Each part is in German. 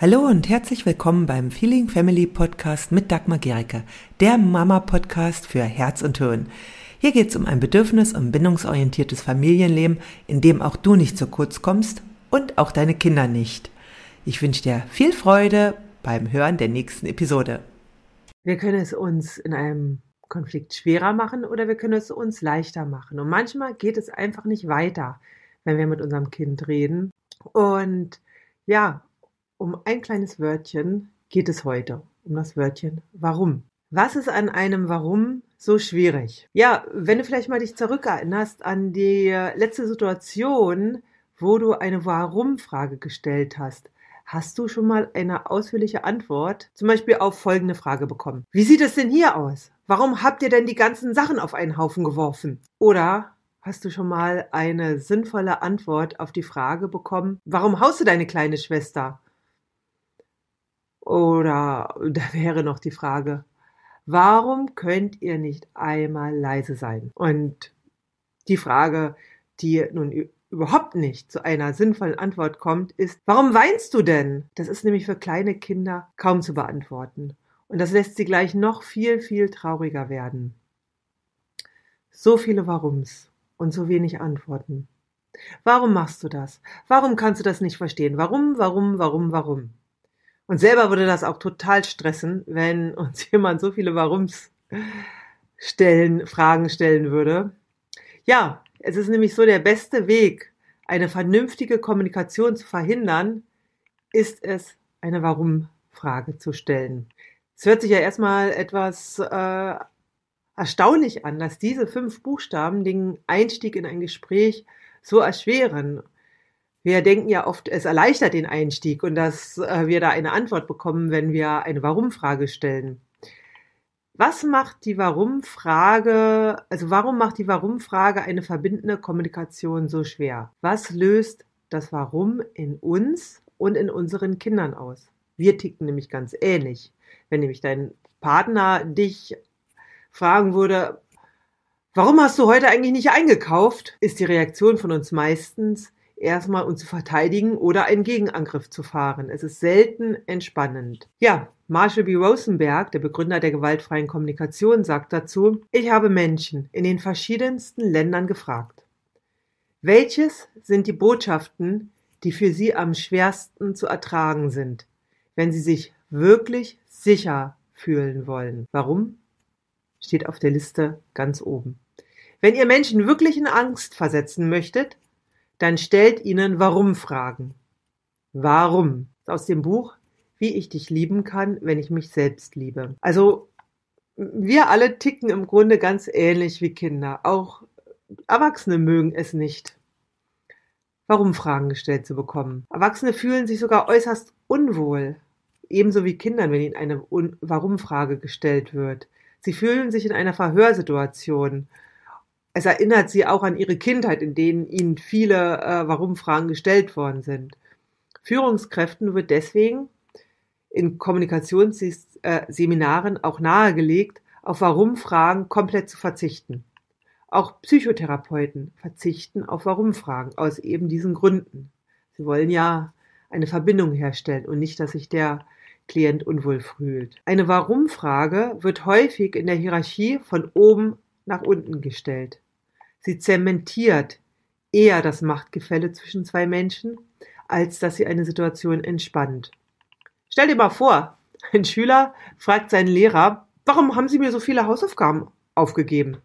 Hallo und herzlich willkommen beim Feeling Family Podcast mit Dagmar Gericke, der Mama-Podcast für Herz und Hirn. Hier geht es um ein bedürfnis- und bindungsorientiertes Familienleben, in dem auch du nicht zu kurz kommst und auch deine Kinder nicht. Ich wünsche dir viel Freude beim Hören der nächsten Episode. Wir können es uns in einem Konflikt schwerer machen oder wir können es uns leichter machen. Und manchmal geht es einfach nicht weiter, wenn wir mit unserem Kind reden. Und ja, um ein kleines Wörtchen geht es heute, um das Wörtchen warum. Was ist an einem Warum so schwierig? Ja, wenn du vielleicht mal dich zurückerinnerst an die letzte Situation, wo du eine Warum-Frage gestellt hast. Hast du schon mal eine ausführliche Antwort, zum Beispiel auf folgende Frage bekommen? Wie sieht es denn hier aus? Warum habt ihr denn die ganzen Sachen auf einen Haufen geworfen? Oder hast du schon mal eine sinnvolle Antwort auf die Frage bekommen, warum haust du deine kleine Schwester? Oder da wäre noch die Frage, warum könnt ihr nicht einmal leise sein? Und die Frage, die nun überhaupt nicht zu einer sinnvollen Antwort kommt, ist, warum weinst du denn? Das ist nämlich für kleine Kinder kaum zu beantworten. Und das lässt sie gleich noch viel, viel trauriger werden. So viele Warums und so wenig Antworten. Warum machst du das? Warum kannst du das nicht verstehen? Warum, warum, warum, warum? Und selber würde das auch total stressen, wenn uns jemand so viele Warums stellen, Fragen stellen würde. Ja, es ist nämlich so, der beste Weg, eine vernünftige Kommunikation zu verhindern, ist es, eine Warum-Frage zu stellen. Es hört sich ja erstmal etwas äh, erstaunlich an, dass diese fünf Buchstaben den Einstieg in ein Gespräch so erschweren wir denken ja oft, es erleichtert den Einstieg und dass äh, wir da eine Antwort bekommen, wenn wir eine Warum-Frage stellen. Was macht die Warum-Frage, also warum macht die Warum-Frage eine verbindende Kommunikation so schwer? Was löst das Warum in uns und in unseren Kindern aus? Wir ticken nämlich ganz ähnlich. Wenn nämlich dein Partner dich fragen würde, warum hast du heute eigentlich nicht eingekauft, ist die Reaktion von uns meistens, erstmal uns zu verteidigen oder einen Gegenangriff zu fahren. Es ist selten entspannend. Ja, Marshall B. Rosenberg, der Begründer der gewaltfreien Kommunikation, sagt dazu, ich habe Menschen in den verschiedensten Ländern gefragt. Welches sind die Botschaften, die für sie am schwersten zu ertragen sind, wenn sie sich wirklich sicher fühlen wollen? Warum? Steht auf der Liste ganz oben. Wenn ihr Menschen wirklich in Angst versetzen möchtet, dann stellt ihnen Warum-Fragen. Warum? Aus dem Buch Wie ich dich lieben kann, wenn ich mich selbst liebe. Also wir alle ticken im Grunde ganz ähnlich wie Kinder. Auch Erwachsene mögen es nicht, Warum-Fragen gestellt zu bekommen. Erwachsene fühlen sich sogar äußerst unwohl, ebenso wie Kindern, wenn ihnen eine Warum-Frage gestellt wird. Sie fühlen sich in einer Verhörsituation es erinnert sie auch an ihre Kindheit, in denen ihnen viele äh, Warum-Fragen gestellt worden sind. Führungskräften wird deswegen in Kommunikationsseminaren auch nahegelegt, auf Warum-Fragen komplett zu verzichten. Auch Psychotherapeuten verzichten auf Warum-Fragen aus eben diesen Gründen. Sie wollen ja eine Verbindung herstellen und nicht, dass sich der Klient unwohl fühlt. Eine Warum-Frage wird häufig in der Hierarchie von oben nach unten gestellt. Sie zementiert eher das Machtgefälle zwischen zwei Menschen, als dass sie eine Situation entspannt. Stell dir mal vor, ein Schüler fragt seinen Lehrer, warum haben Sie mir so viele Hausaufgaben aufgegeben?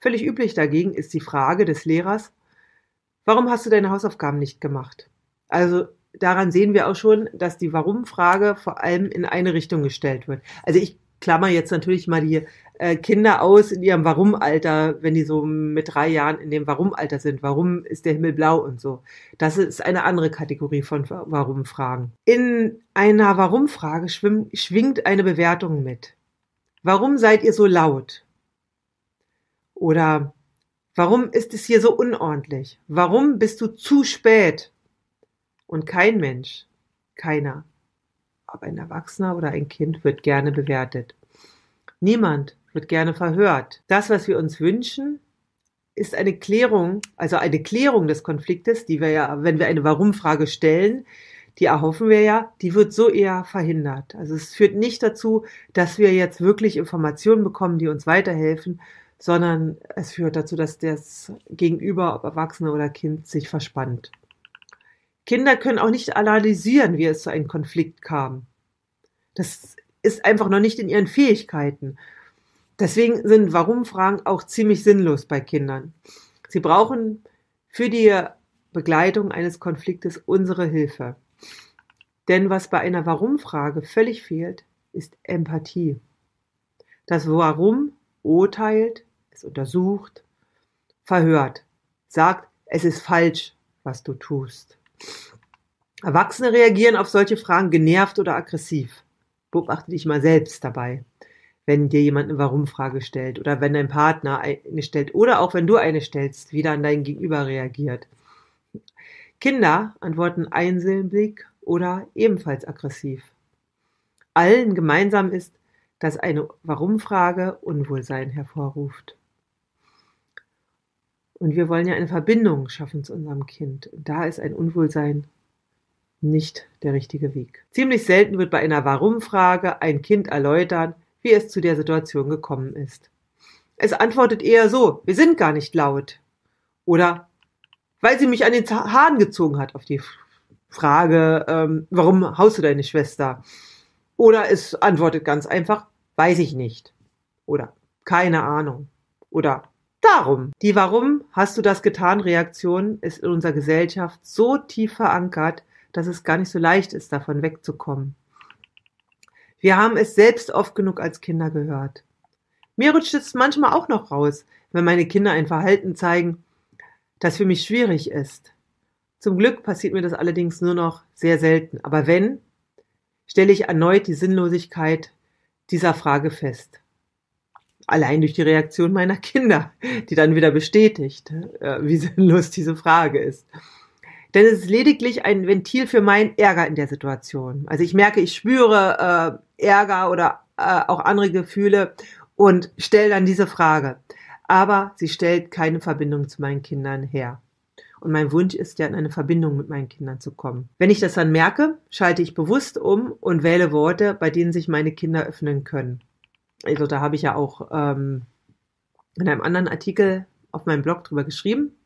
Völlig üblich dagegen ist die Frage des Lehrers, warum hast du deine Hausaufgaben nicht gemacht? Also daran sehen wir auch schon, dass die Warum-Frage vor allem in eine Richtung gestellt wird. Also ich klammer jetzt natürlich mal die äh, Kinder aus in ihrem Warum-Alter, wenn die so mit drei Jahren in dem Warum-Alter sind. Warum ist der Himmel blau und so? Das ist eine andere Kategorie von Warum-Fragen. In einer Warum-Frage schwingt eine Bewertung mit. Warum seid ihr so laut? Oder warum ist es hier so unordentlich? Warum bist du zu spät? Und kein Mensch, keiner, ob ein Erwachsener oder ein Kind, wird gerne bewertet. Niemand wird gerne verhört. Das, was wir uns wünschen, ist eine Klärung, also eine Klärung des Konfliktes, die wir ja, wenn wir eine Warum-Frage stellen, die erhoffen wir ja, die wird so eher verhindert. Also es führt nicht dazu, dass wir jetzt wirklich Informationen bekommen, die uns weiterhelfen, sondern es führt dazu, dass das Gegenüber, ob Erwachsene oder Kind, sich verspannt. Kinder können auch nicht analysieren, wie es zu einem Konflikt kam. Das ist einfach noch nicht in ihren Fähigkeiten. Deswegen sind Warum-Fragen auch ziemlich sinnlos bei Kindern. Sie brauchen für die Begleitung eines Konfliktes unsere Hilfe. Denn was bei einer Warum-Frage völlig fehlt, ist Empathie. Das Warum urteilt, es untersucht, verhört, sagt, es ist falsch, was du tust. Erwachsene reagieren auf solche Fragen genervt oder aggressiv. Beobachte dich mal selbst dabei, wenn dir jemand eine Warum-Frage stellt oder wenn dein Partner eine stellt oder auch wenn du eine stellst, wie dann dein Gegenüber reagiert. Kinder antworten einsilbig oder ebenfalls aggressiv. Allen gemeinsam ist, dass eine Warum-Frage Unwohlsein hervorruft. Und wir wollen ja eine Verbindung schaffen zu unserem Kind. Da ist ein Unwohlsein nicht der richtige Weg. Ziemlich selten wird bei einer Warum-Frage ein Kind erläutern, wie es zu der Situation gekommen ist. Es antwortet eher so, wir sind gar nicht laut. Oder weil sie mich an den Haaren gezogen hat auf die Frage, ähm, warum haust du deine Schwester? Oder es antwortet ganz einfach, weiß ich nicht. Oder keine Ahnung. Oder darum. Die Warum hast du das getan Reaktion ist in unserer Gesellschaft so tief verankert, dass es gar nicht so leicht ist, davon wegzukommen. Wir haben es selbst oft genug als Kinder gehört. Mir rutscht es manchmal auch noch raus, wenn meine Kinder ein Verhalten zeigen, das für mich schwierig ist. Zum Glück passiert mir das allerdings nur noch sehr selten. Aber wenn, stelle ich erneut die Sinnlosigkeit dieser Frage fest. Allein durch die Reaktion meiner Kinder, die dann wieder bestätigt, äh, wie sinnlos diese Frage ist. Denn es ist lediglich ein Ventil für meinen Ärger in der Situation. Also ich merke, ich spüre äh, Ärger oder äh, auch andere Gefühle und stelle dann diese Frage. Aber sie stellt keine Verbindung zu meinen Kindern her. Und mein Wunsch ist ja, in eine Verbindung mit meinen Kindern zu kommen. Wenn ich das dann merke, schalte ich bewusst um und wähle Worte, bei denen sich meine Kinder öffnen können. Also da habe ich ja auch ähm, in einem anderen Artikel auf meinem Blog drüber geschrieben.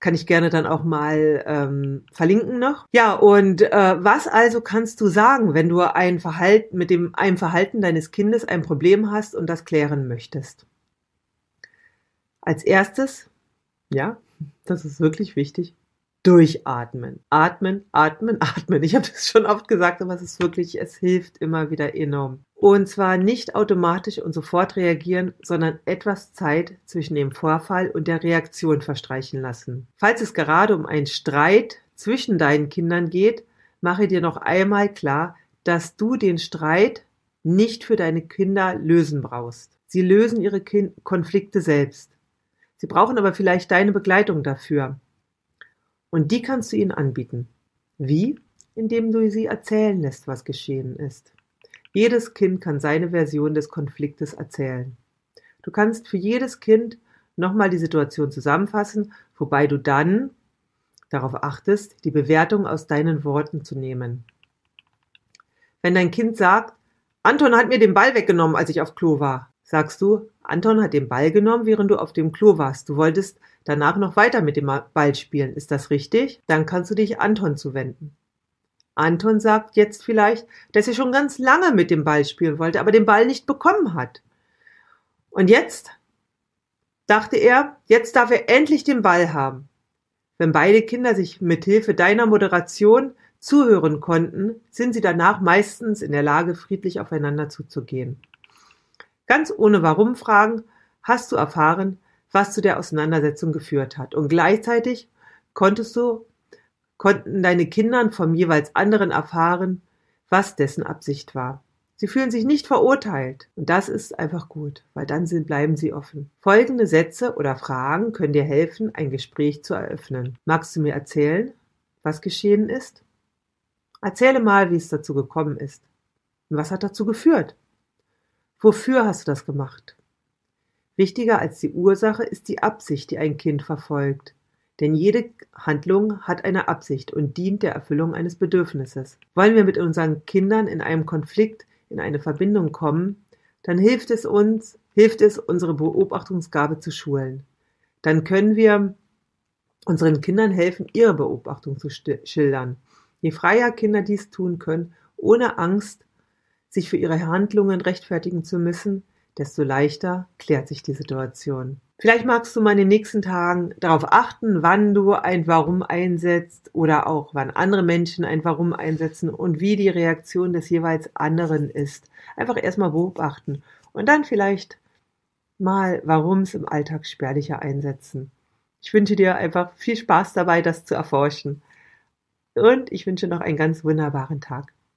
Kann ich gerne dann auch mal ähm, verlinken noch. Ja, und äh, was also kannst du sagen, wenn du ein Verhalten mit dem einem Verhalten deines Kindes ein Problem hast und das klären möchtest? Als erstes, ja, das ist wirklich wichtig, durchatmen. Atmen, atmen, atmen. Ich habe das schon oft gesagt, aber es ist wirklich, es hilft immer wieder enorm. Und zwar nicht automatisch und sofort reagieren, sondern etwas Zeit zwischen dem Vorfall und der Reaktion verstreichen lassen. Falls es gerade um einen Streit zwischen deinen Kindern geht, mache dir noch einmal klar, dass du den Streit nicht für deine Kinder lösen brauchst. Sie lösen ihre Konflikte selbst. Sie brauchen aber vielleicht deine Begleitung dafür. Und die kannst du ihnen anbieten. Wie? Indem du sie erzählen lässt, was geschehen ist. Jedes Kind kann seine Version des Konfliktes erzählen. Du kannst für jedes Kind nochmal die Situation zusammenfassen, wobei du dann darauf achtest, die Bewertung aus deinen Worten zu nehmen. Wenn dein Kind sagt, Anton hat mir den Ball weggenommen, als ich auf Klo war, Sagst du, Anton hat den Ball genommen, während du auf dem Klo warst. Du wolltest danach noch weiter mit dem Ball spielen. Ist das richtig? Dann kannst du dich Anton zuwenden. Anton sagt jetzt vielleicht, dass er schon ganz lange mit dem Ball spielen wollte, aber den Ball nicht bekommen hat. Und jetzt dachte er, jetzt darf er endlich den Ball haben. Wenn beide Kinder sich mit Hilfe deiner Moderation zuhören konnten, sind sie danach meistens in der Lage, friedlich aufeinander zuzugehen. Ganz ohne Warum-Fragen hast du erfahren, was zu der Auseinandersetzung geführt hat. Und gleichzeitig konntest du, konnten deine Kinder vom jeweils anderen erfahren, was dessen Absicht war. Sie fühlen sich nicht verurteilt. Und das ist einfach gut, weil dann sind, bleiben sie offen. Folgende Sätze oder Fragen können dir helfen, ein Gespräch zu eröffnen. Magst du mir erzählen, was geschehen ist? Erzähle mal, wie es dazu gekommen ist. Und was hat dazu geführt? Wofür hast du das gemacht? Wichtiger als die Ursache ist die Absicht, die ein Kind verfolgt. Denn jede Handlung hat eine Absicht und dient der Erfüllung eines Bedürfnisses. Wollen wir mit unseren Kindern in einem Konflikt in eine Verbindung kommen, dann hilft es uns, hilft es, unsere Beobachtungsgabe zu schulen. Dann können wir unseren Kindern helfen, ihre Beobachtung zu schildern. Je freier Kinder dies tun können, ohne Angst, sich für ihre Handlungen rechtfertigen zu müssen, desto leichter klärt sich die Situation. Vielleicht magst du mal in den nächsten Tagen darauf achten, wann du ein Warum einsetzt oder auch wann andere Menschen ein Warum einsetzen und wie die Reaktion des jeweils anderen ist. Einfach erstmal beobachten und dann vielleicht mal Warums im Alltag spärlicher einsetzen. Ich wünsche dir einfach viel Spaß dabei, das zu erforschen. Und ich wünsche noch einen ganz wunderbaren Tag.